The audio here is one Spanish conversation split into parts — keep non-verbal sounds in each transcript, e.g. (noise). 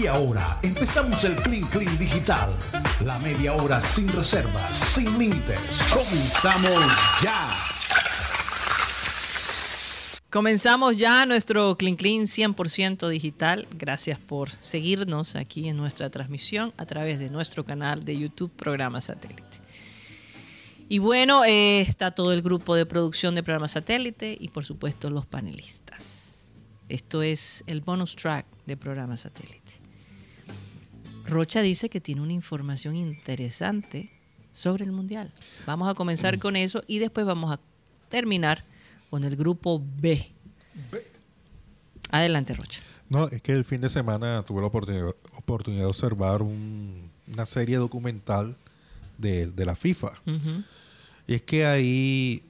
Y ahora empezamos el Clean Clean Digital. La media hora sin reservas, sin límites. Comenzamos ya. Comenzamos ya nuestro Clean Clean 100% digital. Gracias por seguirnos aquí en nuestra transmisión a través de nuestro canal de YouTube Programa Satélite. Y bueno, eh, está todo el grupo de producción de Programa Satélite y por supuesto los panelistas. Esto es el bonus track de Programa Satélite. Rocha dice que tiene una información interesante sobre el Mundial. Vamos a comenzar con eso y después vamos a terminar con el grupo B. Adelante, Rocha. No, es que el fin de semana tuve la oportunidad, oportunidad de observar una serie documental de, la FIFA. Y es que ahí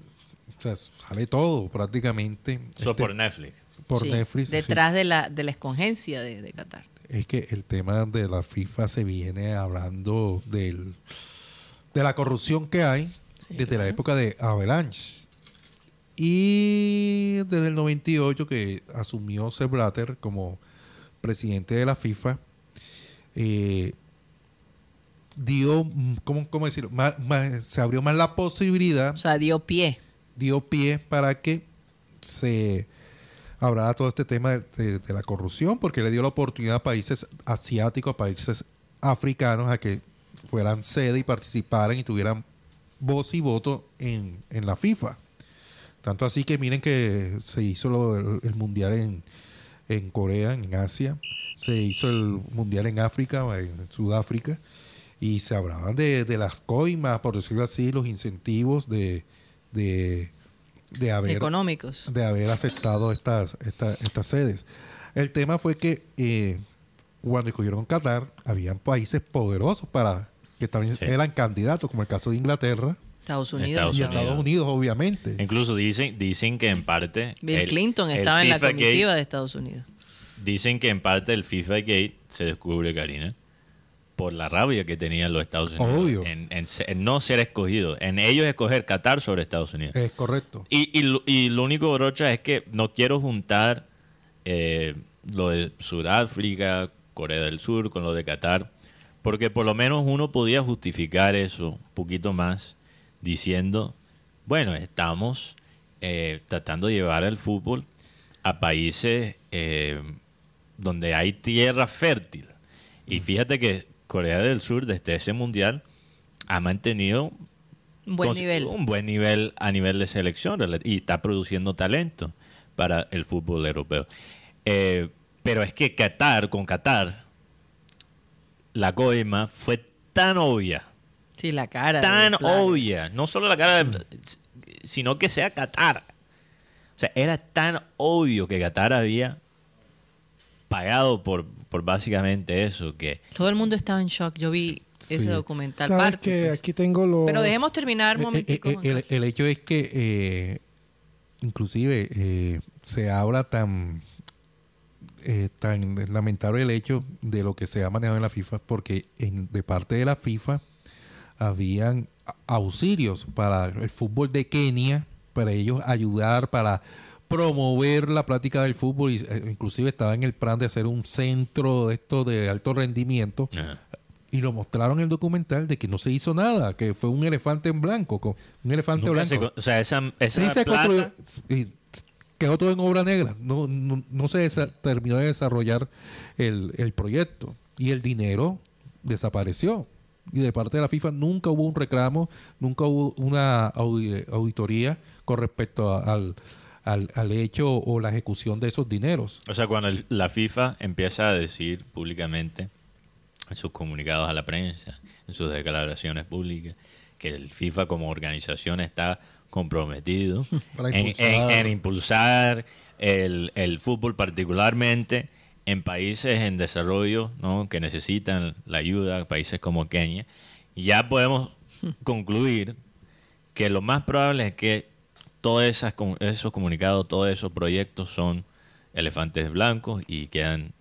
sale todo prácticamente. Eso este, por Netflix. Por Netflix. Detrás de la, de la escogencia de, de Qatar es que el tema de la FIFA se viene hablando del, de la corrupción que hay desde la época de Avalanche. Y desde el 98 que asumió Sepp Blatter como presidente de la FIFA, eh, dio, ¿cómo, cómo decirlo? se abrió más la posibilidad. O sea, dio pie. Dio pie para que se habrá todo este tema de, la corrupción, porque le dio la oportunidad a países asiáticos, a países africanos, a que fueran sede y participaran y tuvieran voz y voto en, la FIFA. Tanto así que miren que se hizo el, mundial en, en Corea, en Asia, se hizo el mundial en África, en Sudáfrica, y se hablaban de, las coimas, por decirlo así, los incentivos de, de de haber, económicos. De haber aceptado estas, estas, sedes. El tema fue que eh, cuando escogieron Qatar, habían países poderosos para que también eran candidatos, como el caso de Inglaterra. Estados Unidos. y Estados Unidos, obviamente. Incluso dicen, dicen que en parte... Bill Clinton estaba en la comitiva de Estados Unidos. Dicen que en parte el FIFA Gate se descubre, Karina, por la rabia que tenían los Estados Unidos En, no ser escogidos, en ellos escoger Qatar sobre Estados Unidos. Es correcto. Y, y, lo único, Rocha, es que no quiero juntar eh, lo de Sudáfrica, Corea del Sur con lo de Qatar, porque por lo menos uno podía justificar eso un poquito más diciendo, bueno, estamos eh, tratando de llevar el fútbol a países eh, donde hay tierra fértil. Y fíjate que Corea del Sur desde ese mundial ha mantenido un buen nivel. Un buen nivel a nivel de selección y está produciendo talento para el fútbol europeo. Eh, pero es que Qatar, con Qatar, la coima fue tan obvia. Sí, la cara. Tan obvia. No solo la cara, sino que sea Qatar. O sea, era tan obvio que Qatar había pagado por, por básicamente eso. que Todo el mundo estaba en shock. Yo vi ese documental. Sabes que pues. aquí tengo lo... Pero dejemos terminar un eh, eh, eh, el, hecho es que inclusive se habla tan tan lamentable el hecho de lo que se ha manejado en la FIFA porque en, de parte de la FIFA habían auxilios para el fútbol de Kenia para ellos ayudar para promover la práctica del fútbol, y, eh, inclusive estaba en el plan de hacer un centro de esto de alto rendimiento. Y lo mostraron en el documental de que no se hizo nada, que fue un elefante en blanco, un elefante blanco. o sea, esa, esa y quedó todo en obra negra. No, no, se terminó de desarrollar el, el proyecto. Y el dinero desapareció y de parte de la FIFA nunca hubo un reclamo, nunca hubo una auditoría con respecto al, al, al, hecho o la ejecución de esos dineros. O sea, cuando la FIFA empieza a decir públicamente en sus comunicados a la prensa, en sus declaraciones públicas, que el FIFA como organización está comprometido (laughs) En, impulsar el, el, fútbol particularmente en países en desarrollo ¿no? que necesitan la ayuda, países como Kenia, ya podemos (laughs) concluir que lo más probable es que todos esos comunicados, todos esos proyectos son elefantes blancos y quedan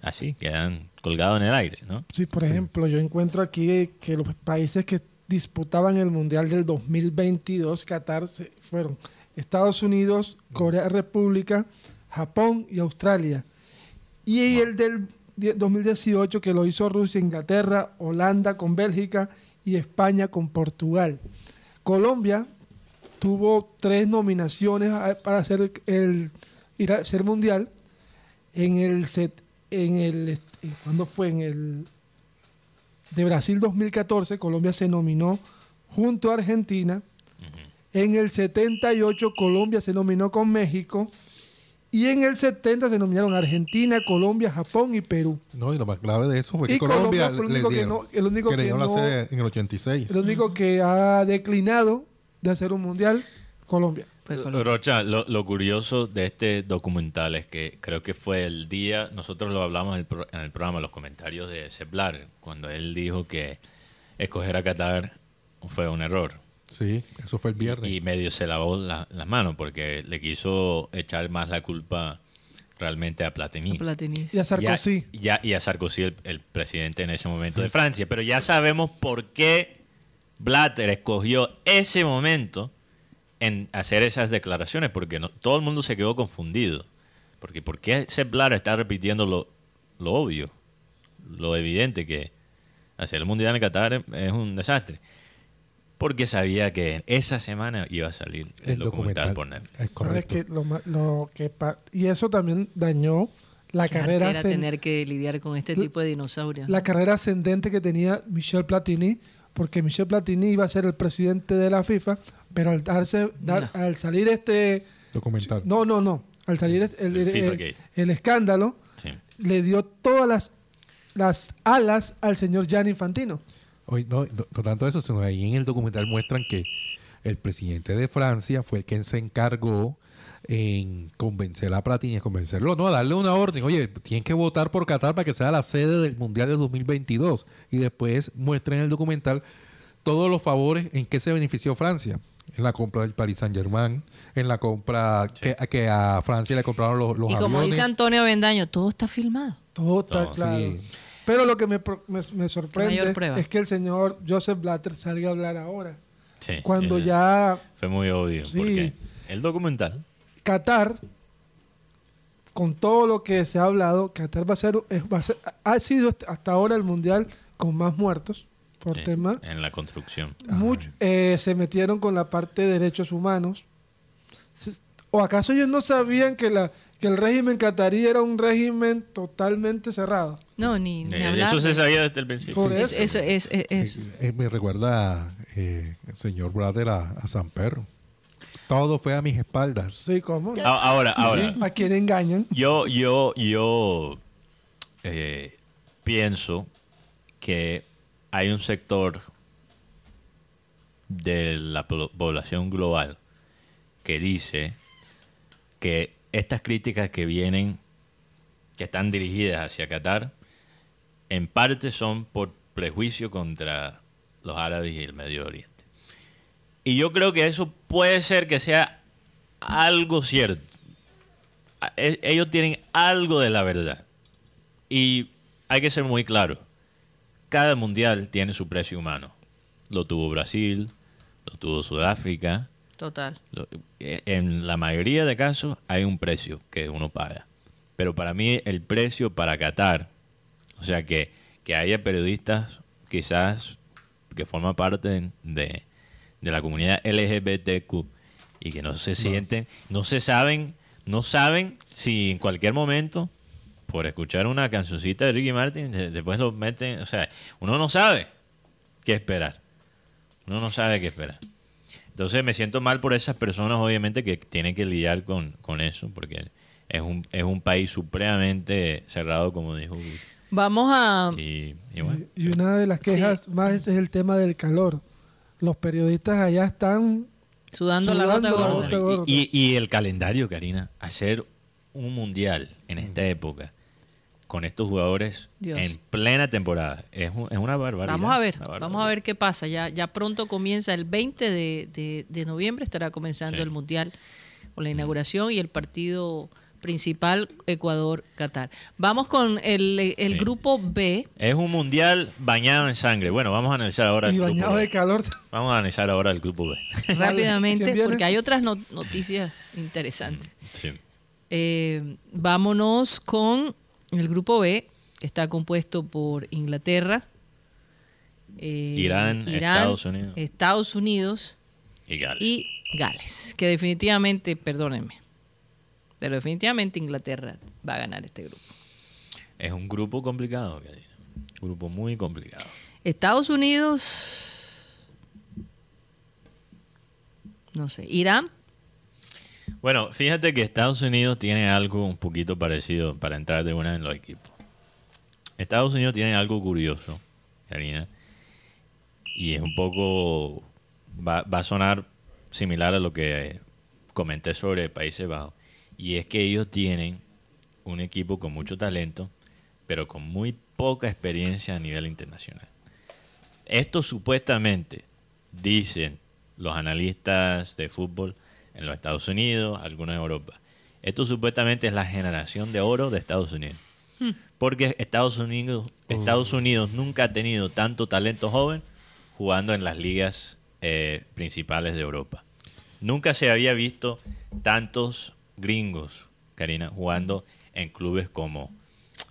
así, quedan colgados en el aire, ¿no? Sí, por ejemplo, yo encuentro aquí que los países que disputaban el Mundial del 2022, Qatar, fueron Estados Unidos, Corea República, Japón y Australia. Y el del die- 2018 que lo hizo Rusia, Inglaterra, Holanda con Bélgica y España con Portugal. Colombia tuvo tres nominaciones a- para hacer el ir a ser mundial en el set en el ¿cuándo fue? En el de Brasil 2014 Colombia se nominó junto a Argentina. En el 78 Colombia se nominó con México y en el 70 se nominaron Argentina, Colombia, Japón y Perú. No, y lo más grave de eso fue que Y Colombia, Colombia fue el le único que dieron. no- el único le que dieron la no- sede en el 86. El único que ha declinado de hacer un mundial, Colombia. Colombia. Rocha, lo, lo curioso de este documental es que creo que fue el día, nosotros lo hablamos en el, pro- en el programa, los comentarios de Seplar, cuando él dijo que escoger a Qatar fue un error. Sí, eso fue el viernes. Y medio se lavó la- las manos porque le quiso echar más la culpa realmente a Platini. Platini. Y a Sarkozy. Ya, ya- y a Sarkozy, el, el presidente en ese momento de Francia. Pero ya sabemos por qué Blatter escogió ese momento en hacer esas declaraciones, porque no- todo el mundo se quedó confundido. Porque ¿por qué Sepp Blatter está repitiendo lo, lo obvio, lo evidente que hacer el Mundial en Qatar es- es un desastre? Porque sabía que esa semana iba a salir el, documental, por Netflix. Es ¿Sabes correcto. qué? Lo, lo que y eso también dañó la carrera Era ascen- tener que lidiar con este tipo de dinosaurios. la carrera ascendente que tenía Michel Platini, porque Michel Platini iba a ser el presidente de la FIFA, pero al darse dar- No. al salir este Documental. no, no, no, al salir este- el, El el- el- escándalo Sí. le dio todas las las alas al señor Gianni Infantino. Hoy, no, no tanto eso, sino ahí en el documental muestran que el presidente de Francia fue el quien se encargó en convencer a Platini, a convencerlo, no, a darle una orden. Oye, tienen que votar por Qatar para que sea la sede del Mundial de 2022. Y después muestran en el documental todos los favores en que se benefició Francia. En la compra del Paris Saint Germain, en la compra que, que a Francia le compraron los, los y como dice Antonio Bendaño, todo está filmado. Todo está Todo, claro. sí. Pero lo que me, me, me sorprende es que el señor Joseph Blatter salga a hablar ahora. Sí, Cuando ya Fue muy obvio. Sí. Porque el documental. Qatar, con todo lo que se ha hablado, Qatar va a ser, va a ser- ha sido hasta ahora el mundial con más muertos por sí, tema. En la construcción. Much- eh, se metieron con la parte de derechos humanos. Se- ¿O acaso ellos no sabían que, la, que el régimen catarí era un régimen totalmente cerrado? No, ni, ni Eh, hablar. Eso se sabía desde el principio. Eso. eso es, es- es- Eh, eh, me recuerda eh, el señor Brader a, a San Pedro. Todo fue a mis espaldas. Sí, ¿cómo? A- Ahora, ahora. A quien engañan. Yo, yo, yo eh, pienso que hay un sector de la po- población global que dice que estas críticas que vienen, que están dirigidas hacia Qatar, en parte son por prejuicio contra los árabes y el Medio Oriente. Y yo creo que eso puede ser que sea algo cierto. E- Ellos tienen algo de la verdad. Y hay que ser muy claro. Cada mundial tiene su precio humano. Lo tuvo Brasil, lo tuvo Sudáfrica. total. Eh, En la mayoría de casos hay un precio que uno paga. Pero para mí el precio para Qatar, o sea, que, que haya periodistas quizás que forman parte de, de la comunidad LGBTQ y que no se sienten, no se saben, no saben si en cualquier momento, por escuchar una cancioncita de Ricky Martin, de- después lo meten, o sea, uno no sabe qué esperar. Uno no sabe qué esperar. Entonces me siento mal por esas personas, obviamente, que tienen que lidiar con, con eso, porque es un, es un país supremamente cerrado, como dijo. Vamos a... Y, y bueno, Y una de las quejas más es el tema del calor. Los periodistas allá están Sudando, la gota Sudando la gorda. gota gorda. y, y el calendario, Karina, hacer un mundial en esta época con estos jugadores Dios. en plena temporada es, un- es una barbaridad. Vamos a ver, vamos a ver qué pasa. Ya, ya pronto comienza el 20 de, de- de noviembre, estará comenzando Sí. el Mundial con la inauguración y el partido principal Ecuador-Qatar. Vamos con el, el Sí. grupo B. Es un mundial bañado en sangre. Bueno, vamos a analizar ahora y el grupo bañados B. de calor. Vamos a analizar ahora el grupo B. (laughs) rápidamente, porque hay otras no- noticias interesantes. Sí. Eh, vámonos con el grupo B. está compuesto por Inglaterra, eh, Irán, Estados Unidos. Estados Unidos Y Gales. y Gales. Que definitivamente, perdónenme, pero definitivamente Inglaterra va a ganar este grupo. Es un grupo complicado, Karina. Un grupo muy complicado. Estados Unidos, no sé, Irán, Bueno, fíjate que Estados Unidos tiene algo un poquito parecido para entrar de una en los equipos. Estados Unidos tiene algo curioso, Karina, y es un poco, va, va a sonar similar a lo que comenté sobre Países Bajos, y es que ellos tienen un equipo con mucho talento, pero con muy poca experiencia a nivel internacional. Esto supuestamente, dicen los analistas de fútbol en los Estados Unidos, algunos en Europa. Esto supuestamente es la generación de oro de Estados Unidos. Porque Estados Unidos, Estados Unidos nunca ha tenido tanto talento joven jugando en las ligas eh, principales de Europa. Nunca se había visto tantos gringos, Karina, jugando en clubes como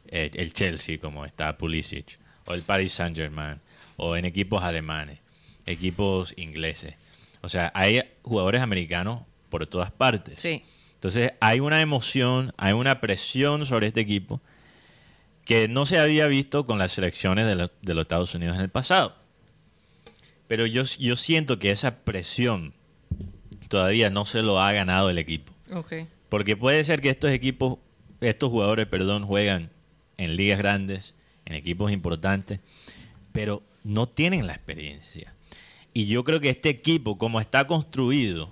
eh, el Chelsea, como está Pulisic, o el Paris Saint-Germain, o en equipos alemanes, equipos ingleses. O sea, hay jugadores americanos por todas partes. sí. Entonces hay una emoción, hay una presión sobre este equipo que no se había visto con las selecciones de, los- de los Estados Unidos en el pasado. Pero yo, yo siento que esa presión todavía no se lo ha ganado el equipo. Ok. Porque puede ser que estos equipos, estos jugadores, perdón, juegan en ligas grandes, en equipos importantes, pero no tienen la experiencia. Y yo creo que este equipo, como está construido,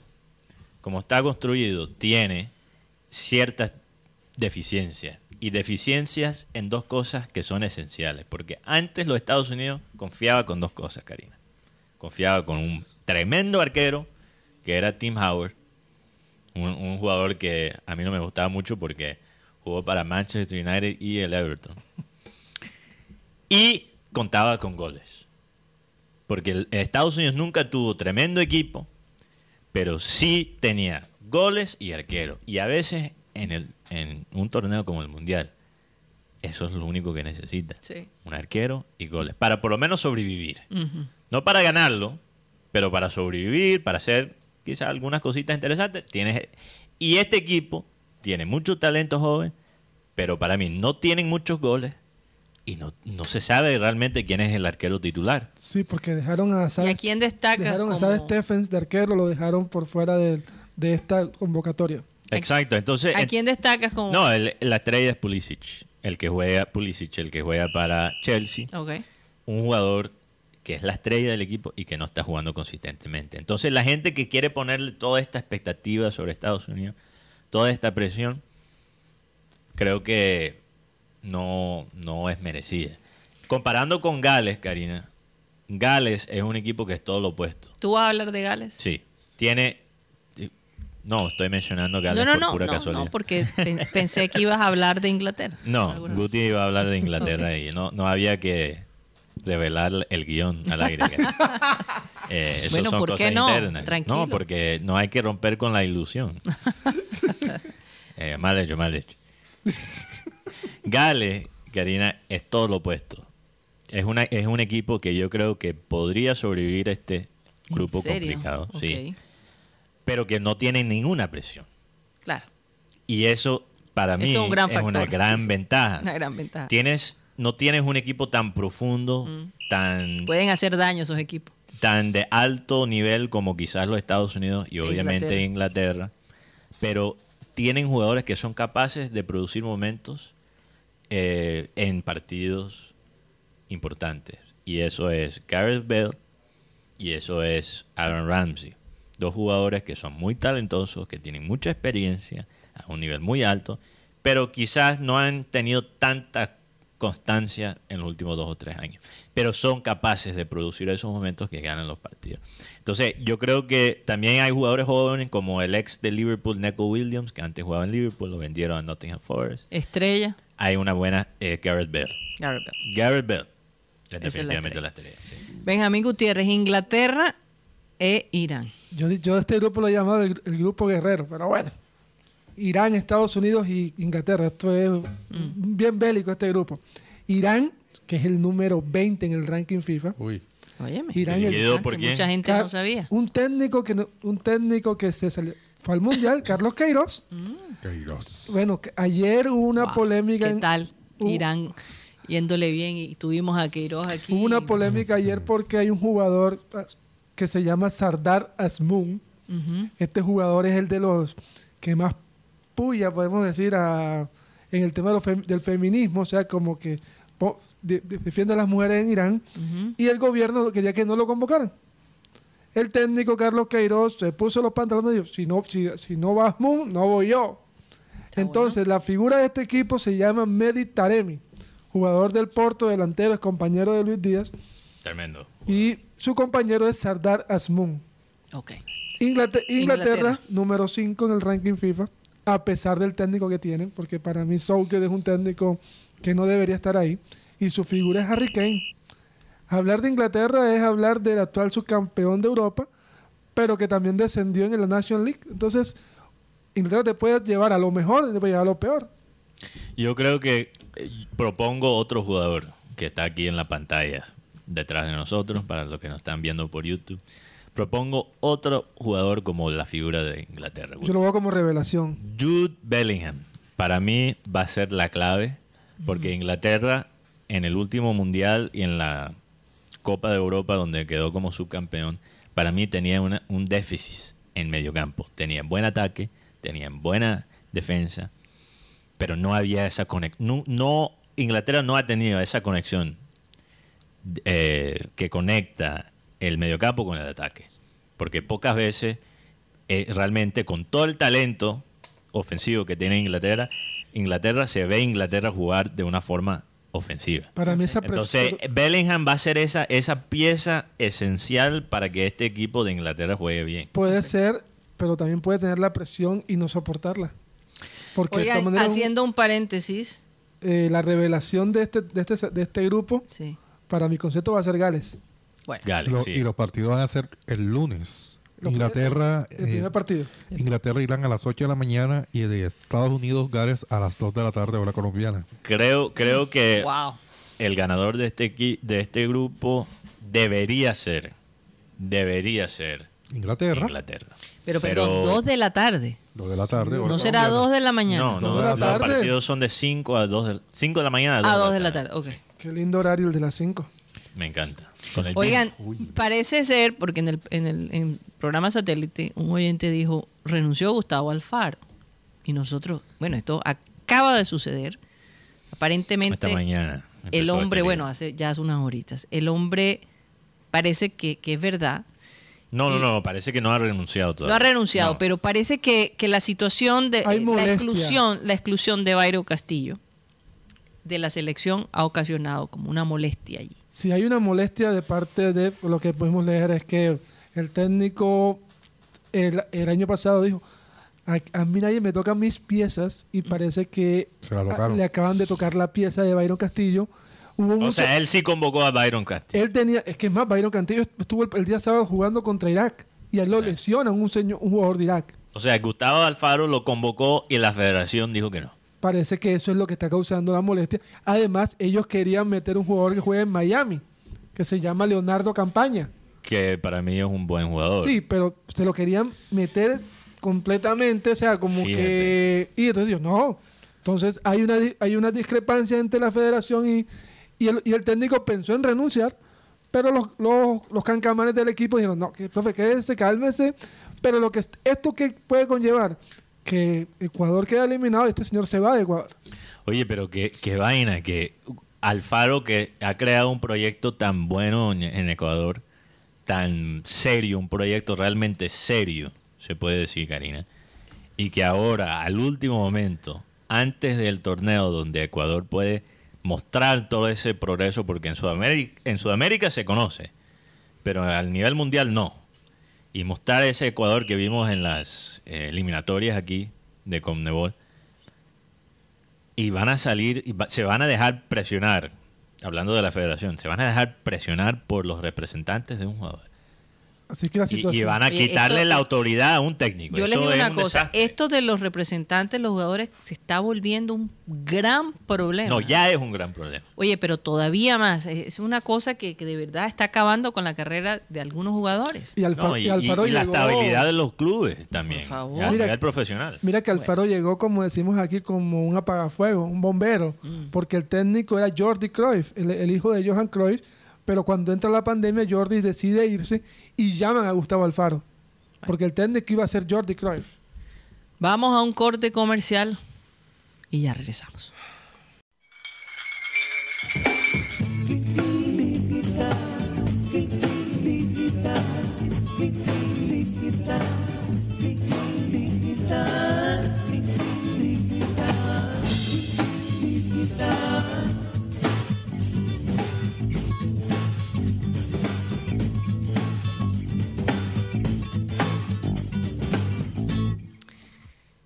como está construido, tiene ciertas deficiencias. Y deficiencias en dos cosas que son esenciales. Porque antes los Estados Unidos confiaba con dos cosas, Karina. Confiaba con un tremendo arquero, que era Tim Howard, un, un jugador que a mí no me gustaba mucho porque jugó para Manchester United y el Everton. Y contaba con goles. Porque el- Estados Unidos nunca tuvo tremendo equipo, pero sí tenía goles y arquero. Y a veces en, el, en un torneo como el Mundial, eso es lo único que necesita. Sí. Un arquero y goles. Para por lo menos sobrevivir. No para ganarlo, pero para sobrevivir, para hacer quizás algunas cositas interesantes. Tienes, y este equipo tiene mucho talento joven, pero para mí no tienen muchos goles y no, no se sabe realmente quién es el arquero titular. Sí, porque dejaron a ¿Y Sad, a quién destaca? dejaron a Sad Stephens de arquero, lo dejaron por fuera de, de esta convocatoria. Exacto, entonces... ¿A quién destacas como.? No, el- la estrella es Pulisic, el que juega Pulisic, el que juega para Chelsea. Un jugador que es la estrella del equipo y que no está jugando consistentemente. Entonces la gente que quiere ponerle toda esta expectativa sobre Estados Unidos, toda esta presión, creo que no, no es merecida. Comparando con Gales, Karina, Gales es un equipo que es todo lo opuesto. ¿Tú vas a hablar de Gales? Sí, tiene... No, estoy mencionando Gales no, no, por no, pura no, casualidad. no, porque (laughs) pen- pensé que ibas a hablar de Inglaterra. No, Guti iba a hablar de (laughs) Inglaterra y no, no había que revelar el guion al aire. (laughs) Eh, eso Bueno, son ¿por qué cosas no? internas. Tranquilo. No, porque no hay que romper con la ilusión. (laughs) Eh, mal hecho, mal hecho. Gales, Karina, es todo lo opuesto. Es, una, es un equipo que yo creo que podría sobrevivir a este ¿En grupo complicado, sí, pero que no tiene ninguna presión. Claro, Y eso, para mí, Eso es un gran es una gran sí, sí. ventaja. una gran ventaja. tienes no tienes un equipo tan profundo, Mm. tan, Pueden hacer daño esos equipos. tan de alto nivel como quizás los Estados Unidos y obviamente Inglaterra, pero tienen jugadores que son capaces de producir momentos eh, en partidos importantes. Y eso es Gareth Bale y eso es Aaron Ramsey. Dos jugadores que son muy talentosos, que tienen mucha experiencia a un nivel muy alto, pero quizás no han tenido tanta constancia en los últimos dos o tres años. Pero son capaces de producir esos momentos que ganan los partidos. Entonces, yo creo que también hay jugadores jóvenes como el ex de Liverpool, Neco Williams, que antes jugaba en Liverpool, lo vendieron a Nottingham Forest. Estrella, Hay una buena eh, Gareth Bale. Gareth Bale. Gareth Bale es la definitivamente la estrella. sí. Benjamín Gutiérrez, Inglaterra e Irán. Yo, yo de este grupo lo he llamado el, el grupo guerrero, pero bueno. Irán, Estados Unidos y Inglaterra. Esto es bien bélico este grupo. Irán, que es el número 20 en el ranking FIFA. Uy. Óyeme. Irán el- ¿Dirigido por Que quién? Mucha gente Car- no sabía. Un técnico que no- un técnico que se salió, fue al mundial, (laughs) Carlos Queiroz. Queiroz. Bueno, ayer hubo una Wow. polémica. ¿Qué en- tal? Irán yéndole bien y tuvimos a Queiroz aquí. Hubo una polémica ayer porque hay un jugador ah, que se llama Sardar Asmun. Este jugador es el de los que más puya, podemos decir, a- en el tema de lo fem- del feminismo, o sea, como que po- de- de- defiende a las mujeres en Irán. Y el gobierno quería que no lo convocaran. El técnico Carlos Queiroz se puso los pantalones y dijo, si no, si, si no va Asmun, no voy yo. Está Entonces, la figura de este equipo se llama Medi Taremi, jugador del Porto, delantero, es compañero de Luis Díaz, Tremendo. y su compañero es Sardar Asmun. Ok. Inglater- Inglaterra, Inglaterra. número 5 en el ranking FIFA, a pesar del técnico que tienen, porque para mí Southgate es un técnico que no debería estar ahí, y su figura es Harry Kane. Hablar de Inglaterra es hablar del actual subcampeón de Europa, pero que también descendió en la National League. Entonces, Inglaterra te puede llevar a lo mejor te puede llevar a lo peor. Yo creo que eh, propongo otro jugador que está aquí en la pantalla detrás de nosotros, para los que nos están viendo por YouTube. Propongo otro jugador como la figura de Inglaterra. Yo lo veo como revelación. Jude Bellingham, para mí va a ser la clave, porque Inglaterra en el último mundial y en la Copa de Europa, donde quedó como subcampeón, para mí tenía una- un déficit en medio campo. Tenían buen ataque, tenían buena defensa, pero no había esa conexión. No, no- Inglaterra no ha tenido esa conexión eh, que conecta el mediocampo con el ataque. Porque pocas veces, eh, realmente con todo el talento ofensivo que tiene Inglaterra, Inglaterra se ve Inglaterra jugar de una forma ofensiva. Para mí esa Entonces, Bellingham va a ser esa, esa pieza esencial para que este equipo de Inglaterra juegue bien. puede ser, pero también puede tener la presión y no soportarla. Porque de haciendo un paréntesis. eh, la revelación de este, de, este, de este grupo, Sí. para mi concepto, va a ser Gales. Bueno. Gales, Lo- sí. Y los partidos van a ser el lunes. Inglaterra, El eh, primer partido. Inglaterra irán a las 8 de la mañana y de Estados Unidos, Gales, a las 2 de la tarde, hora colombiana. Creo, creo que Wow. el ganador de este, de este grupo debería ser, debería ser Inglaterra, Inglaterra. Pero perdón, dos de la tarde. 2 de la tarde, hora No será colombiana. dos de la mañana. No, no, la los tarde. partidos son de 5 a 2 de, 5 de la mañana a 2 A dos de la tarde, ok. Qué lindo horario el de las 5. Me encanta. Con el Oigan, parece ser, porque en el, en el en programa satélite, un oyente dijo, renunció Gustavo Alfaro. Y nosotros, bueno, esto acaba de suceder. Aparentemente, esta mañana. el hombre, bueno, hace ya hace unas horitas, el hombre parece que, que es verdad. No, no, no, parece que no ha renunciado No todavía. ha renunciado, No. pero parece que, que la situación de Hay la exclusión, la exclusión de Bayro Castillo de la selección ha ocasionado como una molestia allí. Si hay una molestia de parte de lo que podemos leer es que el técnico el, el año pasado dijo, a, a mí nadie me toca mis piezas y parece que Se la a- tocaron. le acaban de tocar la pieza de Byron Castillo. Hubo O sea, él sí convocó a Byron Castillo. él tenía, es que es más, Byron Castillo estuvo el, el día sábado jugando contra Irak y a él lo lesionan un, señor, un jugador de Irak. O sea, Gustavo Alfaro lo convocó y la federación dijo que no. Parece que eso es lo que está causando la molestia. Además, ellos querían meter un jugador que juega en Miami, que se llama Leonardo Campaña. Que para mí es un buen jugador. Sí, pero se lo querían meter completamente, o sea, como Fíjate. que... Y entonces yo, no. Entonces hay una, hay una discrepancia entre la federación y, y, el, y el técnico pensó en renunciar, pero los, los, los cancamanes del equipo dijeron, no, que profe, quédese, cálmese. Pero lo que est- esto que puede conllevar, que Ecuador queda eliminado y este señor se va de Ecuador. Oye, pero qué, qué vaina, que Alfaro que ha creado un proyecto tan bueno en, Ecuador, tan serio, un proyecto realmente serio, se puede decir, Karina, y que ahora, al último momento, antes del torneo donde Ecuador puede mostrar todo ese progreso, porque en Sudamérica, en Sudamérica se conoce, pero al nivel mundial no. Y mostrar ese Ecuador que vimos en las eh, eliminatorias aquí de Conmebol, y van a salir, se van a dejar presionar, hablando de la federación, se van a dejar presionar por los representantes de un jugador. Así que la Y, situación. y van a Oye, quitarle esto- la autoridad a un técnico. Yo les Eso digo es una un cosa, desastre. esto de los representantes, los jugadores, se está volviendo un gran problema. No, ya es un gran problema. Oye, pero todavía más, es una cosa que, que de verdad está acabando con la carrera de algunos jugadores. y, Alfa- No, y y, y- Alfaro y la llegó- estabilidad de los clubes también. Por favor. A Mira- nivel profesional. Mira que Alfaro llegó, como decimos aquí, como un apagafuego, un bombero, Mm. porque el técnico era Jordi Cruyff, el, el hijo de Johan Cruyff, pero cuando entra la pandemia Jordi decide irse y llaman a Gustavo Alfaro, porque el técnico iba a ser Jordi Cruyff. Vamos a un corte comercial y ya regresamos.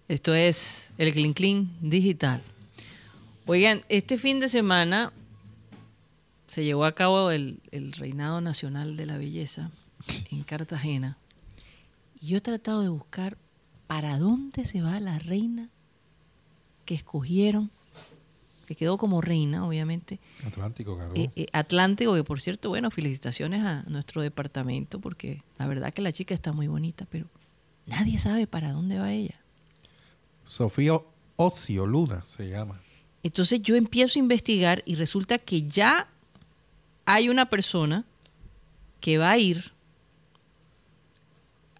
Esto es el Clean Clean Digital. Oigan, este fin de semana se llevó a cabo el, el Reinado Nacional de la Belleza en Cartagena. Y yo he tratado de buscar para dónde se va la reina que escogieron, que quedó como reina, obviamente, Atlántico, claro. eh, eh, Atlántico, que por cierto, bueno, felicitaciones a nuestro departamento, porque la verdad que la chica está muy bonita, pero nadie sabe para dónde va ella. Sofía Ocio Luna se llama. Entonces yo empiezo a investigar y resulta que ya hay una persona que va a ir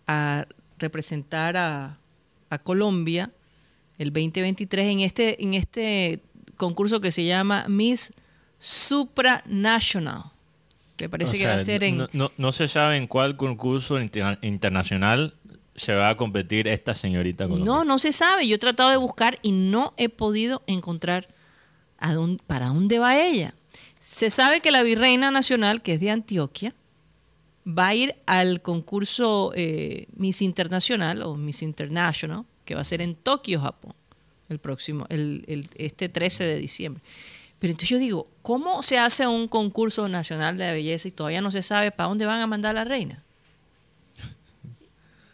a representar a, a Colombia el 2023 en este, en este concurso que se llama Miss Supranational. Me parece O que va a ser en... no, no- no se sabe en cuál concurso interna- internacional se va a competir esta señorita No, colombiana. no se sabe. Yo he tratado de buscar y no he podido encontrar a dónde- para dónde va ella. Se sabe que la virreina nacional, que es de Antioquia, va a ir al concurso eh, Miss Internacional o Miss International, que va a ser en Tokio, Japón, el próximo, el, el- este 13 de diciembre. Pero entonces yo digo, ¿cómo se hace un concurso nacional de belleza y todavía no se sabe para dónde van a mandar a la reina?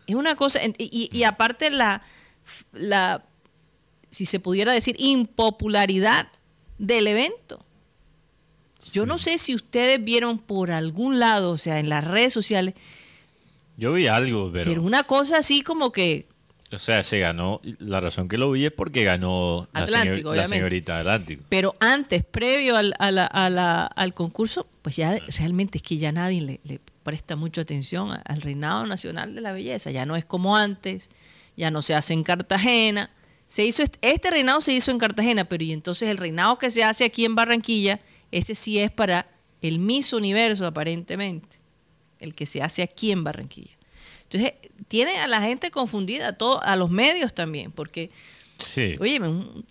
Es una cosa, y, y aparte la, la, si se pudiera decir, impopularidad del evento. Yo no sé si ustedes vieron por algún lado, o sea, en las redes sociales, Yo vi algo, pero, pero una cosa así como que, o sea, se ganó. La razón que lo vi es porque ganó la, señor- señorita Atlántico. pero antes, previo al, a la- a la- al concurso, pues ya realmente es que ya nadie le, le presta mucha atención al reinado nacional de la belleza. Ya no es como antes, ya no se hace en Cartagena. Se hizo est- este reinado se hizo en Cartagena, pero y entonces el reinado que se hace aquí en Barranquilla, ese sí es para el Miss Universo aparentemente, el que se hace aquí en Barranquilla. Entonces tiene a la gente confundida, a, todo, a los medios también, porque, Sí. oye, un,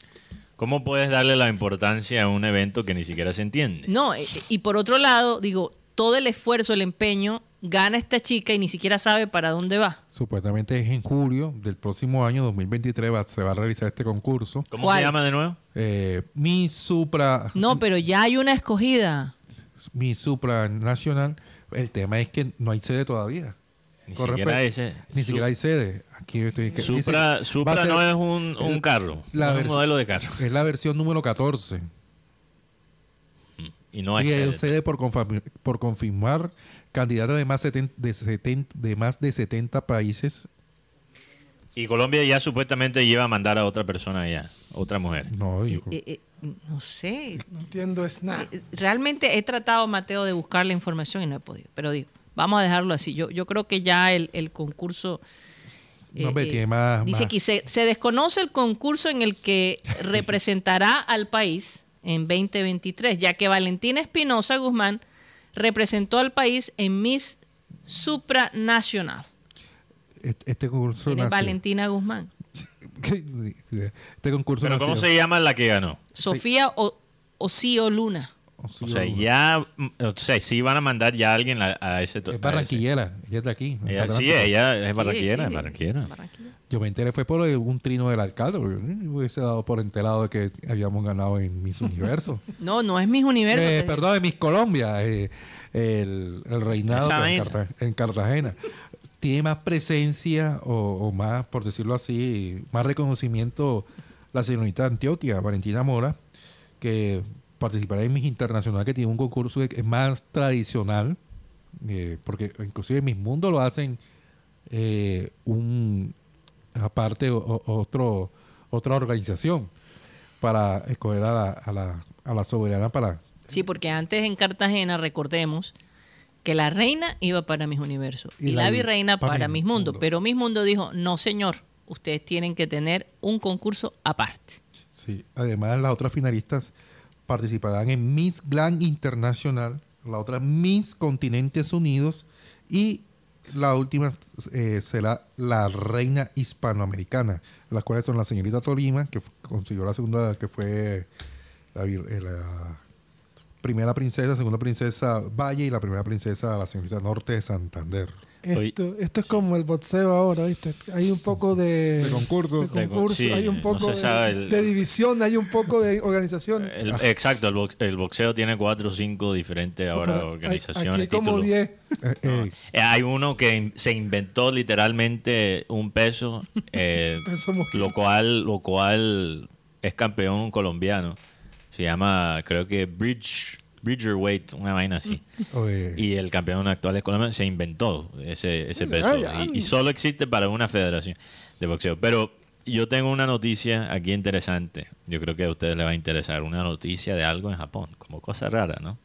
¿Cómo puedes darle la importancia a un evento que ni siquiera se entiende? No, eh, y por otro lado, digo, todo el esfuerzo, el empeño, gana esta chica y ni siquiera sabe para dónde va. Supuestamente es en julio del próximo año, 2023, va- se va a realizar este concurso. ¿Cómo ¿Cuál? se llama de nuevo? Eh, mi Supra. No, pero ya hay una escogida. Mi Supra Nacional. El tema es que no hay sede todavía. Ni Con siquiera respe- ese. Ni siquiera hay sede. Aquí estoy. Supra, Supra no es un, carro, la no es un modelo de carro. Es la versión número 14. Y no y sede por, confirmar, por confirmar candidata de más, seten- de, seten- de más de 70 países. Y Colombia ya supuestamente lleva a mandar a otra persona allá, otra mujer. No, yo- Eh, eh, no sé. No entiendo es nada. Eh, Realmente he tratado, Mateo, de buscar la información y no he podido. Pero digo, vamos a dejarlo así. Yo, yo creo que ya el, el concurso... No, hombre, tiene más- dice más. que se, se desconoce el concurso en el que (laughs) representará al país en 2023, ya que Valentina Espinosa Guzmán representó al país en Miss Supranacional. este, este concurso ¿Quién es nació- Valentina Guzmán? (laughs) Este concurso Pero ¿cómo se llama la que ganó? Sofía o, Ocío Luna. Sí, O sea, ya, mm, o sea, sí van a mandar ya a alguien a, a ese... Es ese- barranquillera, ella es de aquí. Ella- sí, ella es Sí, barranquillera, sí, barranquillera. Barranquilla. Yo me enteré fue por un trino del alcalde. porque yo hubiese dado por enterado de que habíamos ganado en Miss Universo. (laughs) No, no es mis universo. Eh, te- perdón, en Miss Colombia, eh, el, el reinado en, vaina. Carta- en Cartagena. Tiene más presencia o, o más, por decirlo así, más reconocimiento la señorita de Antioquia, Valentina Mora, que participará en Miss Internacional, que tiene un concurso que es más tradicional, eh, porque inclusive en Miss Mundo lo hacen eh, un aparte o- otro otra organización para escoger a la, a la, a la soberana para Sí, porque antes en Cartagena, recordemos, que la reina iba para Mis Universo y, Y la, la- virreina para Mis Mundo. Mundo. Pero Mis Mundo dijo, no señor, ustedes tienen que tener un concurso aparte. Sí, además las otras finalistas participarán en Miss Grand Internacional, la otra Miss Continentes Unidos y la última eh, será la Reina Hispanoamericana, las cuales son la señorita Tolima, que consiguió la segunda, que fue la, eh, la primera princesa, segunda princesa Valle y la primera princesa la señorita Norte de Santander. Esto, esto es como el boxeo ahora, ¿viste? Hay un poco de, De concurso. de concurso, sí, hay un no poco de, sabe el- de división, hay un poco de organización. El- exacto, el, box- el boxeo tiene cuatro o cinco diferentes ahora Pero hay- organizaciones. Aquí como títulos. 10. Eh, eh, Eh, hay uno que in- se inventó literalmente un peso, (laughs) eh, lo cual lo cual es campeón colombiano. Se llama, creo que Bridge Bridgerweight, una vaina así. eh, Y el campeón actual es colombiano. Se inventó ese, ese peso. ay, ay. Y, y solo existe para una federación de boxeo. Pero yo tengo una noticia aquí interesante. Yo creo que a ustedes les va a interesar. Una noticia de algo en Japón. Como cosa rara, ¿no?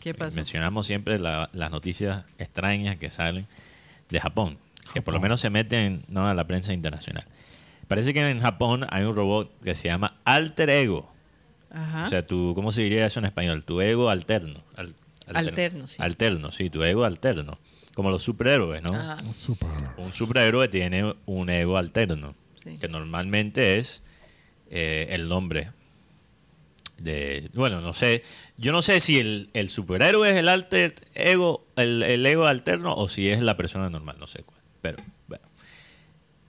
¿Qué pasó? Mencionamos siempre la- las noticias extrañas que salen de Japón, que por lo menos se meten ¿no? a la prensa internacional. Parece que en Japón hay un robot que se llama Alter Ego. Ajá. O sea, tu, ¿cómo se diría eso en español? Tu ego alterno. Al- Alterno, sí. Alterno, sí, tu ego alterno. Como los superhéroes, ¿no? Ajá. super. Un superhéroe tiene un ego alterno, Sí. que normalmente es eh, el nombre de... Bueno, no sé, yo no sé si el, el superhéroe es el alter ego, el, el ego alterno, o si es la persona normal, no sé cuál. Pero, bueno.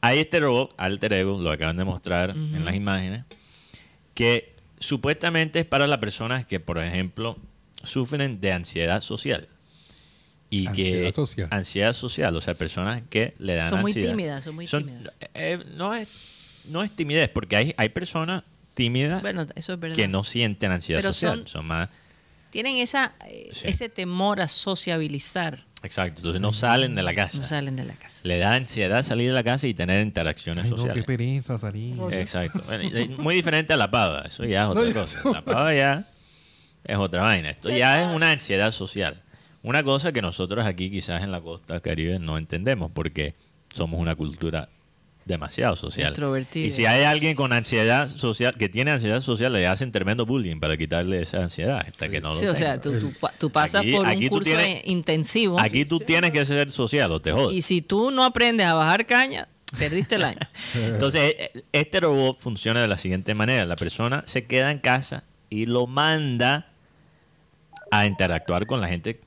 Hay este robot, alter ego, lo acaban de mostrar en las imágenes, que supuestamente es para las personas que, por ejemplo, sufren de ansiedad social. Y Ansiedad que, social. Ansiedad social, o sea, personas que le dan Son muy ansiedad. tímidas, son muy tímidas. eh, no, es, no es timidez, porque hay, hay personas tímidas Bueno, eso es verdad. que no sienten ansiedad Pero social. son- Son, más... Tienen esa, eh, Sí. ese temor a sociabilizar. Exacto, entonces no salen de la casa. No salen de la casa. Le da ansiedad salir de la casa y tener interacciones Ay, no, qué sociales. pereza salir. Exacto. Bueno, muy diferente a la pava, eso ya es otra No, cosa. La pava ya es otra vaina. Esto ya es una ansiedad social. Una cosa que nosotros aquí quizás en la costa caribe no entendemos porque somos una cultura demasiado social. Extrovertida. Y si hay alguien con ansiedad social, que tiene ansiedad social, le hacen tremendo bullying para quitarle esa ansiedad hasta que no lo Sí, o sea, tú, tú pa- tú pasas Aquí- por aquí un curso tienes- intensivo Aquí tú tienes que ser social o te jodes. y si tú no aprendes a bajar caña, perdiste el año. (laughs) Entonces, e- este robot funciona de la siguiente manera. La persona se queda en casa y lo manda a interactuar con la gente.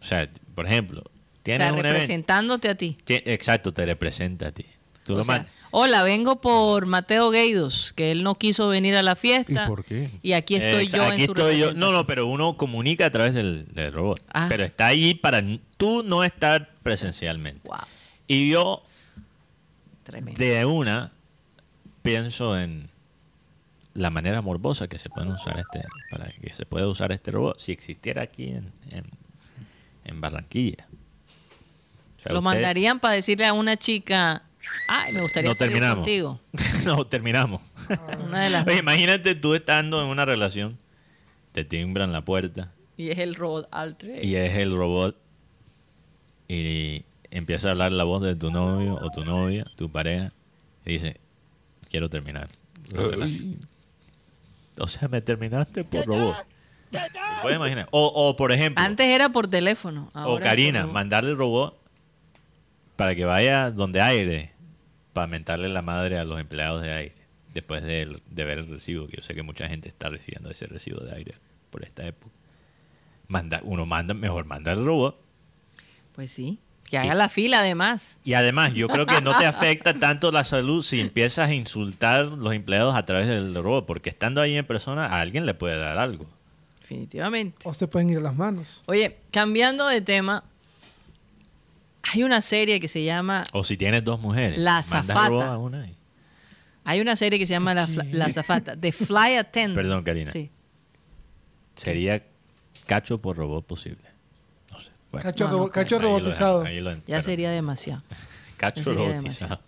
O sea, por ejemplo, o sea, un evento. representándote a. Ti- Exacto, te representa a ti. Tú O lo sea, mandas. hola, vengo por Mateo Gueidos, que él no quiso venir a la fiesta. ¿Y por qué? Y aquí estoy yo aquí en su estoy yo. No, no, pero uno comunica a través del, del robot. Ah. Pero está ahí para tú no estar presencialmente. Wow, Y yo tremendo. de una pienso en la manera morbosa que se puede usar este para que se puede usar este robot si existiera aquí en, en, en Barranquilla O sea, Lo usted- mandarían para decirle a una chica, ay, me gustaría no salir terminamos contigo. (laughs) no terminamos Una de las Oye, imagínate tú estando en una relación te timbran la puerta y es el robot alter. y es el robot y empieza a hablar la voz de tu novio o tu novia, tu pareja, y dice, quiero terminar. la relación". O sea, me terminaste por robot. ¿Te puedes imaginar? O, o, por ejemplo, Antes era por teléfono. o ahora Karina, por- mandarle el robot para que vaya donde aire, para mentarle la madre a los empleados de aire, después de, de ver el recibo, que yo sé que mucha gente está recibiendo ese recibo de aire por esta época. manda, uno manda, mejor manda el robot. Pues sí. Que haga la fila además. Y además, yo creo que no te afecta tanto la salud si empiezas a insultar a los empleados a través del robot, porque estando ahí en persona a alguien le puede dar algo. Definitivamente. O se pueden ir las manos. Oye, cambiando de tema, hay una serie que se llama. O si tienes dos mujeres. La mandas azafata. robot a una y- Hay una serie que se llama La, Zafata, The Fly Attendant. Perdón, Karina. Sí. Sería cacho por robot posible. No sé. Bueno, Cacho, No, no, robo- cacho ahí lo robotizado. dejamos, ahí lo- Ya pero- sería demasiado. (laughs) Cacho sería robotizado.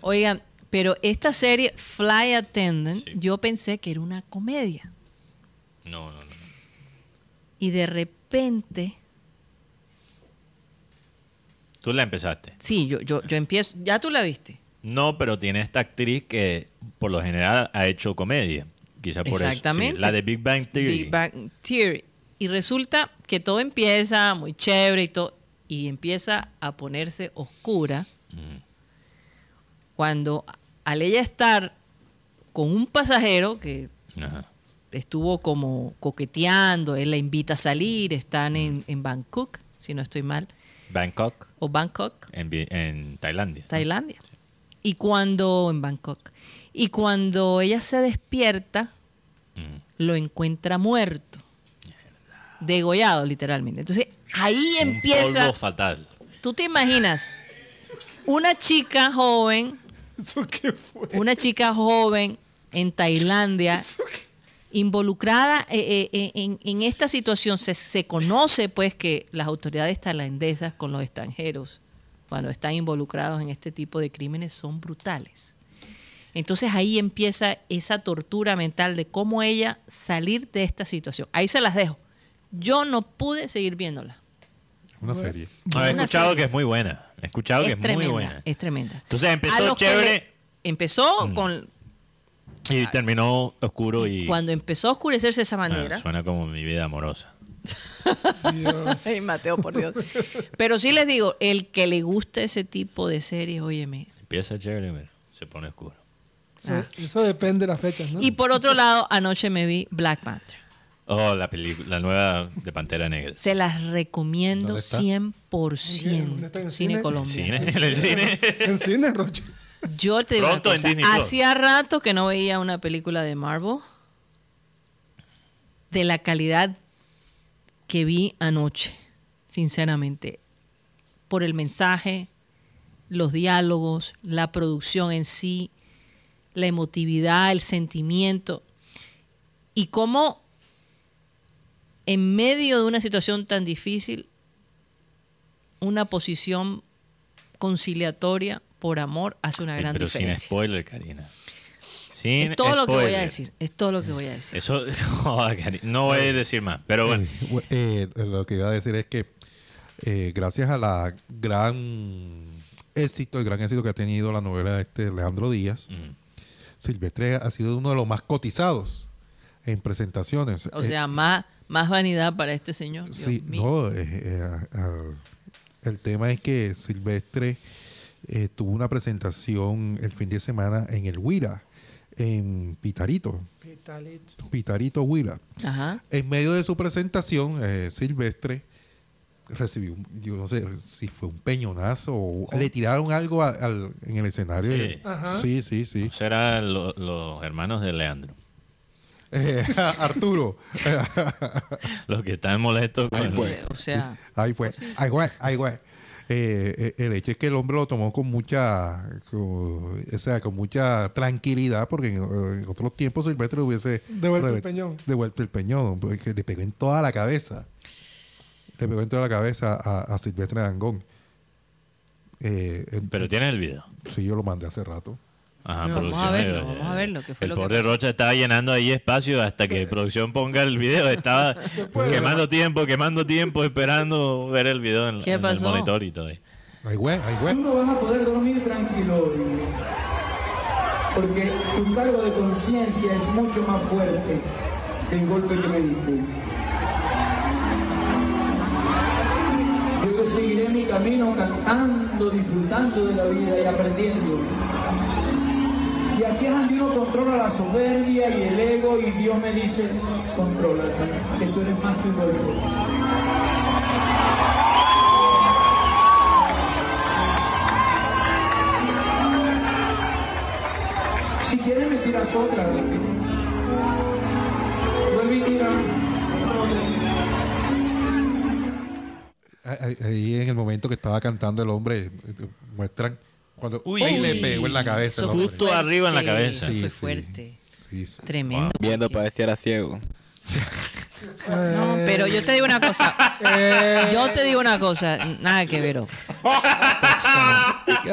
Oigan, pero esta serie Fly Attendant, Sí. yo pensé que era una comedia. No, no, no. no. Y de repente, Tú la empezaste. sí, yo, yo, yo empiezo. Ya tú la viste. No, pero tiene esta actriz que por lo general ha hecho comedia. Quizá por eso. Exactamente. Sí, la de Big Bang Theory. Big Bang Theory. Y resulta que todo empieza muy chévere y todo. Y empieza a ponerse oscura Mm. cuando al ella estar con un pasajero que Ajá. estuvo como coqueteando, él la invita a salir, están en, en Bangkok, si no estoy mal, Bangkok, o Bangkok, en, en Tailandia. Tailandia. Y cuando, en Bangkok, y cuando ella se despierta, Mm. lo encuentra muerto, degollado literalmente. Entonces ahí Un empieza, polvo fatal. tú te imaginas, una chica joven, ¿Eso qué fue? una chica joven en Tailandia involucrada eh, eh, en, en esta situación. Se, se conoce pues que las autoridades tailandesas con los extranjeros, cuando están involucrados en este tipo de crímenes, son brutales. Entonces ahí empieza esa tortura mental de cómo ella salir de esta situación. Ahí se las dejo. Yo no pude seguir viéndola. Una serie. No, he escuchado serie. que es muy buena. He escuchado que Es tremenda, muy buena. es tremenda. Entonces empezó chévere le- empezó con y terminó oscuro y cuando empezó a oscurecerse de esa Ah, manera. suena como mi vida amorosa. Dios. (laughs) Ay, Mateo, por Dios. Pero sí les digo, el que le gusta ese tipo de series, óyeme. Empieza chévere, pero se pone oscuro. Eso, Ah. eso depende de las fechas, ¿no? Y por otro lado, anoche me vi Black Panther. Oh, la película, la nueva de Pantera Negra. Se las recomiendo ¿Dónde está? 100%. ¿Dónde está? ¿En Cine cine? Colombia. ¿Cine? ¿En el cine? (laughs) En cine, Roche. Yo te digo una en Disney hacía rato que no veía una película de Marvel de la calidad que vi anoche, sinceramente, por el mensaje, los diálogos, la producción en sí, la emotividad, el sentimiento y cómo en medio de una situación tan difícil, una posición conciliatoria por amor hace una gran pero sin diferencia. spoiler, Karina. Sin Es todo lo que voy a decir, es todo lo que voy a decir. Eso, (laughs) no voy a decir más. Pero bueno, Eh, eh, lo que iba a decir es que eh, gracias a la gran éxito, el gran éxito que ha tenido la novela de este Alejandro Díaz, mm, Silvestre ha sido uno de los más cotizados en presentaciones. O Eh, sea, más, más vanidad para este señor. Dios sí, mío. no, eh, eh, el tema es que Silvestre eh, tuvo una presentación el fin de semana en el Huila, en Pitarito, Pitalito. Pitarito Huila. Ajá. En medio de su presentación, eh, Silvestre recibió, un- yo no sé si fue un peñonazo o le tiraron algo al- al- en el escenario. Sí. Ajá. sí, sí. sí. serán lo- los hermanos de Leandro. Eh, (laughs) Arturo, Los que están molestos con Ahí fue. O sea, ahí fue, ahí fue, ahí fue. Eh, eh, el hecho es que el hombre lo tomó con mucha, con- o sea, con mucha tranquilidad, porque en, en otros tiempos Silvestre hubiese Devuelto el peñón. Devuelto el peñón, porque le pegó en toda la cabeza. Le pegó en toda la cabeza a, a Silvestre Dangón. Eh, Pero tienes el video. Sí, yo lo mandé hace rato. Ajá, Vamos producción, a verlo, eh, vamos a verlo, ¿qué fue el lo que pobre pasó? Rocha estaba llenando ahí espacio hasta que (laughs) producción ponga el video. Estaba (laughs) quemando tiempo, quemando tiempo, esperando ver el video en, ¿Qué en el monitor y todo. ahí. Ay, güey, ay, Tú güey. no vas a poder dormir tranquilo hoy, porque tu cargo de conciencia es mucho más fuerte que el golpe que me diste. Yo que seguiré mi camino cantando, disfrutando de la vida y aprendiendo. Y aquí es donde uno controla la soberbia y el ego y Dios me dice, contrólate, que tú eres más que un golpe. Si quieres me tiras otra, vuelve y tira. Ahí en el momento que estaba cantando el hombre, eh, muestran cuando Uy. ahí le pegó en la cabeza. Eso. Justo arriba en la cabeza. Sí, fue sí. fuerte. Sí, sí. Tremendo. Viendo para ver si era ciego. (laughs) No, pero yo te digo una cosa. Yo te digo una cosa. Nada que ver.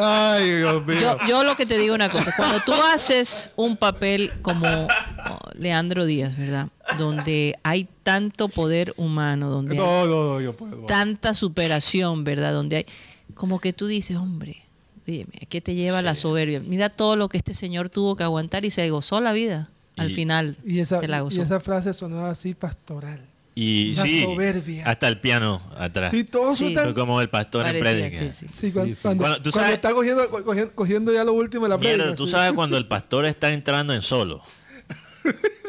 Ay, Dios mío. Yo, yo lo que te digo una cosa. Cuando tú haces un papel como oh, Leandro Díaz, ¿verdad? Donde hay tanto poder humano, donde hay no, no, no, yo puedo. tanta superación, ¿verdad? Donde hay como que tú dices, hombre, dime, ¿a qué te lleva la soberbia? Mira todo lo que este señor tuvo que aguantar y se gozó la vida. Al Y- final Y esa, se la gozó. y esa frase sonaba así pastoral. Y La sí, soberbia. hasta el piano atrás. Sí, todos Sí. tan- como el pastor en prédica. sí, sí. Sí, cuando, Sí, sí. cuando- tú cuando sabes- está cogiendo, cogiendo, cogiendo ya lo último de la Mierda, prédica, tú sí. sabes cuando el pastor está entrando en solo.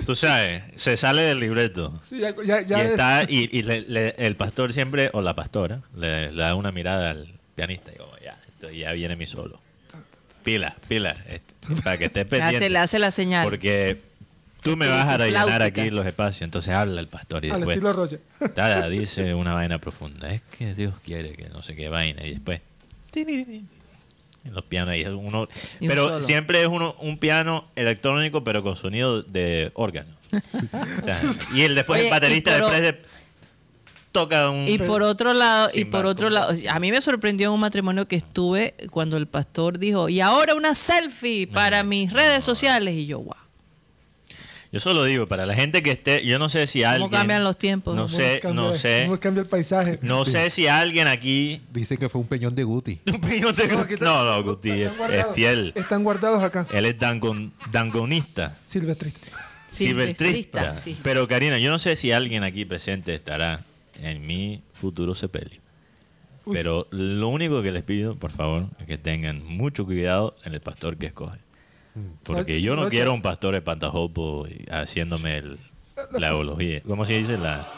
Tú sabes, se sale del libreto. Sí, ya, ya, ya y es- está, y, y le- le- el pastor siempre, o la pastora, le, le da una mirada al pianista y como, ya, esto ya viene mi solo. Pila, pila, este, para que estés (laughs) hace, pendiente. le hace la señal. Porque tú me vas a rellenar flautica. aquí los espacios. Entonces habla el pastor y al después estilo Roger. (laughs) tada, dice una vaina profunda. Es que Dios quiere que no sé qué vaina. Y después... En los pianos ahí uno Y un pero solo. siempre es uno un piano electrónico pero con sonido de órgano (laughs) O sea, y el después Oye, el baterista y después de- toca un Y por otro lado, y por barco. otro lado, a mí me sorprendió en un matrimonio que estuve cuando el pastor dijo, y ahora una selfie para mis redes sociales. Y yo, wow. yo solo digo para la gente que esté yo no sé si alguien cambian los tiempos? no ¿Cómo sé Cambia- no sé cómo cambia el paisaje. no sé si alguien aquí Dice que fue un peñón de Guti. (laughs) no aquí está- no no Guti es, fiel Están guardados acá. él es dangon, dangonista Silvestrista. silvestrista. sí. Pero Karina, yo no sé si alguien aquí presente estará en mi futuro sepelio. Pero lo único que les pido, por favor, es que tengan mucho cuidado en el pastor que escogen. Porque yo no quiero un pastor espantajopo haciéndome el- la eulogía. ¿Cómo se dice la...?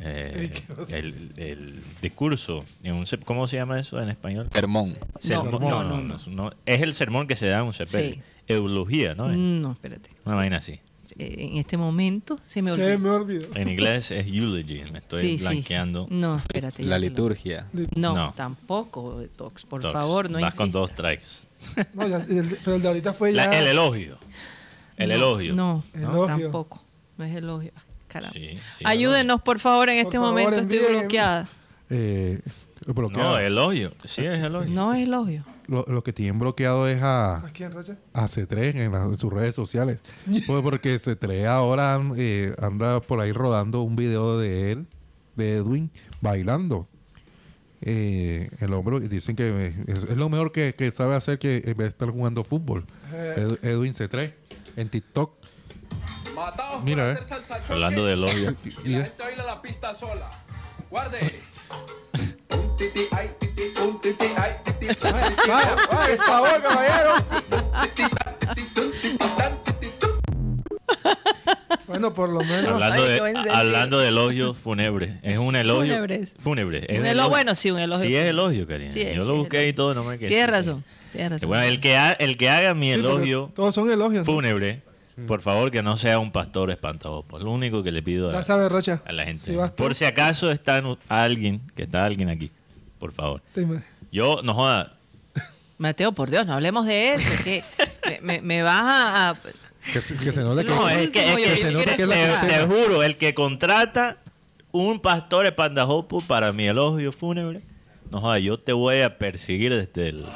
eh, el, el discurso. en un sep- ¿Cómo se llama eso en español? Sermón. Sermón. no, No, no, no, no. no, no. Es el sermón que se da en un sepelio. Sí. Eulogía, ¿no? No, espérate. Una vaina así. Eh, En este momento se me Se olvidó. me olvidó. En inglés es eulogy, me estoy Sí, sí. blanqueando. No, espérate. La liturgia. No, No. tampoco, Tox. Por Tox, favor, no Vas con dos strikes. No, ya- el- pero el de ahorita fue La- ya. el elogio. El No, elogio. No, Elogio. tampoco. No es elogio. Ah, Caramba. Sí, sí, Ayúdenos, por favor, en Por este favor, momento estoy bloqueada. Eh, bloqueado. No, elogio. Sí, es elogio. No es elogio. lo, lo que tienen bloqueado es a, ¿A quién, Roger? a C3 en, las- en sus redes sociales. Pues porque C3 ahora eh, anda por ahí rodando un video de él, de Edwin, bailando. Eh, el hombre dicen que eh, es, es lo mejor que, que sabe hacer que en vez de estar jugando fútbol. Ed- Edwin C3 en TikTok. Mataos Mira, eh. Hablando de elogio. (laughs) Y la gente baila la pista sola. Guarde. Un titi, ay, titi, un titi, ay, titi, tan, titi, ¡Vaya, vaya, por favor, caballero! Bueno, por lo menos. Hablando, Ay, de, hablando de elogios fúnebres. Es un elogio. Fúnebres. Fúnebre. Es Un un elo- bueno, sí, un elogio Sí, es elogio, cariño. Sí, Yo sí, lo busqué y elogio. todo, no me quedé. Tienes razón. Tienes razón. Bueno, el que, ha- el que haga mi elogio Todos son elogios. ¿no? fúnebre, por favor, que no sea un pastor espantajopo. Lo único que le pido Ya a, Rocha. a la gente. Si por si acaso está alguien, que está alguien aquí, por favor. Yo, no joda, Mateo, por Dios, no hablemos de eso. que me, me- me vas a... a- Que, se- que se note que, No, es que, es que- se nota que es la te, juro, el que contrata un pastor espantajopo para mi elogio fúnebre, no joda, yo te voy a perseguir desde el,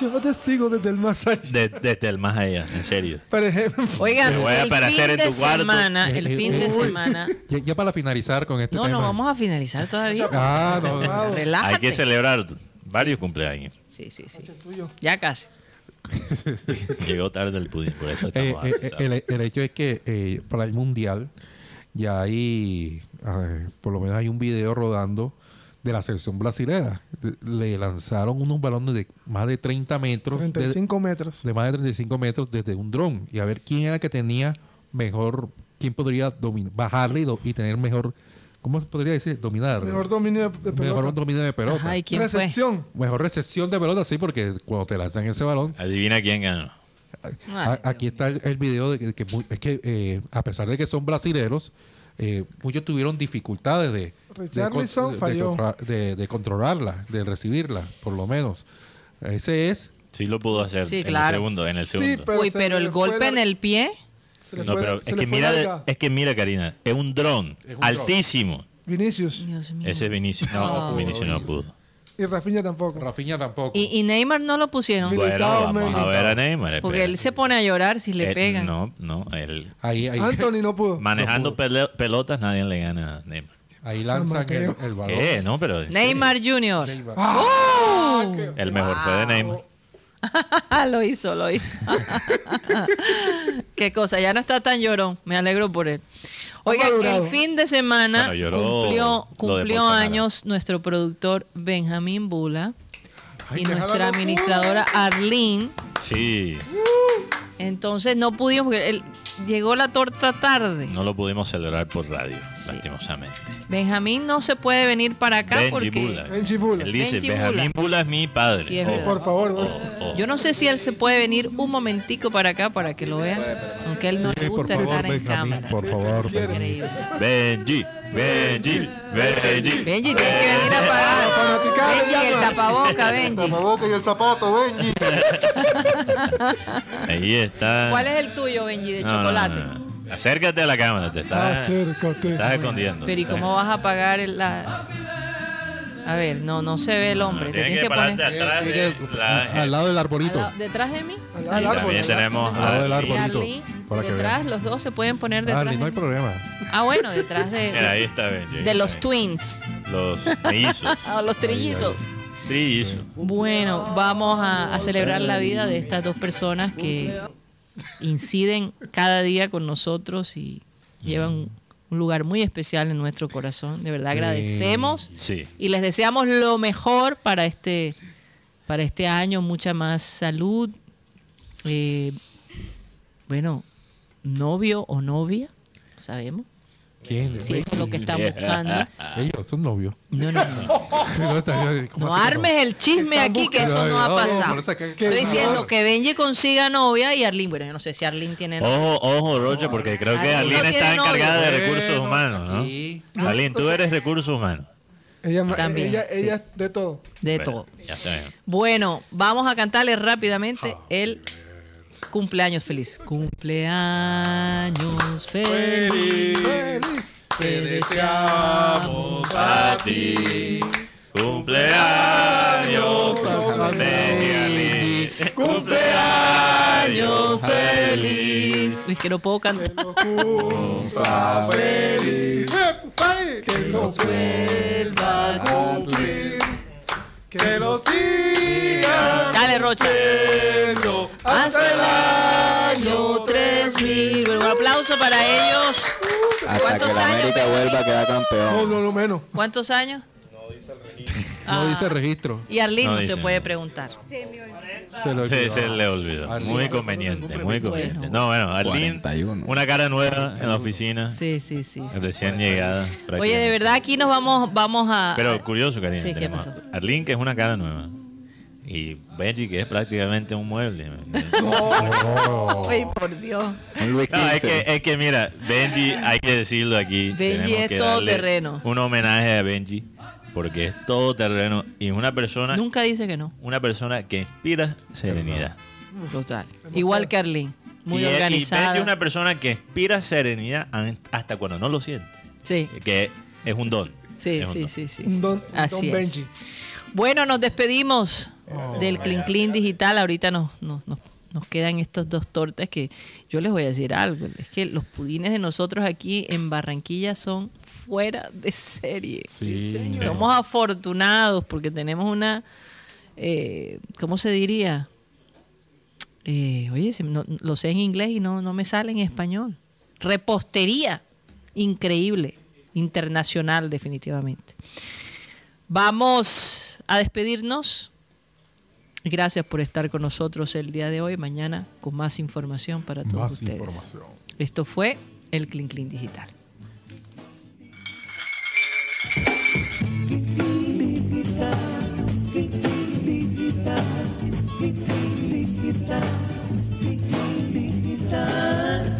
Yo te sigo desde el más allá. de- desde el más allá, en serio. Por ejemplo. Oigan, voy a el fin en de tu cuarto. semana, el Eh, fin eh, de semana... (laughs) ya, ya para finalizar con este No, tema. no, vamos a finalizar todavía. Ah, no, no. Relájate. Hay que celebrar varios cumpleaños. Sí, sí, sí. Ya casi. (laughs) Llegó tarde el pudín, por eso estamos Eh, eh, el, el hecho es que eh, para el mundial ya hay, eh, por lo menos hay un video rodando de la selección brasilera. Le lanzaron unos balones de más de 30 metros, de, 35 metros. de más de 35 metros desde un dron y a ver quién era que tenía mejor, quién podría domin- bajarle y, do- y tener mejor, ¿cómo se podría decir? Dominar. Mejor dominio de, de pelota. Mejor dominio de pelota. Ajá, ¿y quién fue? Recepción. Mejor recepción de pelota, sí, porque cuando te lanzan ese balón, Adivina quién ganó. A- Ay, aquí está el, el video de que, que muy- es que eh, a pesar de que son brasileros, eh, muchos tuvieron dificultades de, de, de falló. contra- de- de controlarla, de recibirla, por lo menos. Ese es. Sí lo pudo hacer Sí, en claro. el segundo, en el Sí, segundo. pero Uy, pero el golpe la- en el pie. se le No, fue- pero se es que mira, es que mira, Karina, es un dron Es altísimo. Vinicius. Ese Vinicius, no, Vinicius no pudo. Y Rafinha tampoco. Rafinha tampoco. Y, y Neymar no lo pusieron. Bueno, a ver a Neymar. Porque espera. él se pone a llorar si le Él- pegan. No, no, él ahí, ahí, (laughs) Anthony no pudo. manejando No pudo. pele- pelotas nadie le gana a Neymar. ahí lanzan el, el balón. ¿Qué? No, pero Neymar Jr. Neymar. serio, el mejor fue de Neymar. (laughs) lo hizo, lo hizo. (laughs) Qué cosa, ya no está tan llorón. Me alegro por él. Oiga, madurado. el fin de semana Bueno, cumplió, años nuestro productor Benjamín Bula Ay, y nuestra administradora Arlene. Sí, Entonces no pudimos, porque él, llegó la torta tarde. no lo pudimos celebrar por radio, Sí. lastimosamente. Benjamín no se puede venir para acá Benji porque Bula. Benji Bula. Él dice, Benji Benjamín Bula es mi padre. Sí, es Oh. Por favor, ¿no? oh, oh. yo no sé si él se puede venir un momentico para acá para que lo vean, aunque a él no Sí, le por gusta favor, estar en cámara. por favor. Increíble. Benji, Benji, Benji. Benji, tienes que venir a pagar. Benji, el tapaboca, Benji. boca y el zapato, Benji. Ahí está. ¿Cuál es el tuyo, Benji, de No, no, chocolate? no, no. Acércate a la cámara, te estás, Acércate. estás escondiendo. Pero ¿y cómo vas a pagar el- la...? A ver, no, no se ve el hombre. Te Tienes que que pararte poner... atrás de la al lado del arbolito. lado- ¿Detrás de mí? Al Y árbol, también tenemos Al lado del Arbolito, para detrás, los dos se pueden poner detrás Dale, no hay de mí. problema. Ah, bueno, detrás de, Mira, ahí está Benji. ahí de los twins, Los mellizos. a (laughs) los trillizos. Trillizos. Bueno, vamos a, a celebrar la vida de estas dos personas que inciden cada día con nosotros y llevan un lugar muy especial en nuestro corazón. De verdad agradecemos Sí. y les deseamos lo mejor para este, para este año, mucha más salud. Eh, bueno, novio o novia, sabemos. ¿Quién? Si eso es lo que están buscando. (laughs) Ellos son novios. No, no, no. (laughs) No, está- ¿cómo No así que armes el chisme aquí, que eso no ha pasado. Estoy diciendo que Benji consiga novia y Arlene, bueno, yo no sé si Arlene tiene novia. Ojo, ojo, Rocha, porque creo que Arlene está encargada de Bueno, recursos humanos, ¿no? Arlene, tú eres recursos humanos. Ella, También, ella, sí. ella es de todo. De Bueno, todo. Ya está bien. Bueno, vamos a cantarle rápidamente el cumpleaños feliz. Cumpleaños feliz. Feliz. Te deseamos A ti, cumpleaños, Arlene. Cumpleaños feliz. Uy, que no puedo cantar. Cumpla feliz. Que lo vuelva a cumplir. Que lo siga Dale, Rocha. Hasta el año 3000. Bueno, un aplauso para ellos. Hasta que ¿Cuántos la años? América vuelva a quedar No, campeón. no, no menos. ¿Cuántos años? no dice registro. Y Arlene No no, se dice. puede preguntar. Se lo Sí, olvidó. se le olvidó. Arlene. Muy conveniente, muy conveniente. Bueno. No, bueno, Arlene, 41. una cara nueva en la oficina, Sí, sí, sí. sí. recién llegada. Oye, de prácticamente. verdad aquí nos vamos, vamos a. Pero curioso, Karina. Sí, ¿qué pasó? a Arlene, que es una cara nueva. Y Benji, que es prácticamente un mueble. (laughs) (laughs) Ay, por Dios. No, es que, es que mira, Benji, hay que decirlo aquí. Benji tenemos es que darle todoterreno. Un homenaje a Benji, porque es todoterreno y es una persona, Nunca dice que no. una persona que inspira serenidad. Total. Igual que Arlene. Muy y, y organizada. Benji es una persona que inspira serenidad hasta cuando no lo siente. Sí, Que es un don. sí, Es un sí, don. sí, sí. Un don, Así don es. Benji. Bueno, nos despedimos del Clean Clean Digital. Ahorita nos, nos, nos, nos quedan estos dos tortas que yo les voy a decir algo. Es que los pudines de nosotros aquí en Barranquilla son fuera de serie. Sí. Somos afortunados porque tenemos una, eh, ¿cómo se diría? Eh, oye, no- lo sé en inglés y no, no me sale en español. Repostería, increíble, internacional definitivamente. Vamos a despedirnos. Gracias por estar con nosotros el día de hoy. Mañana con más información para todos Más ustedes. información. Esto fue el Clean Clean Digital. time.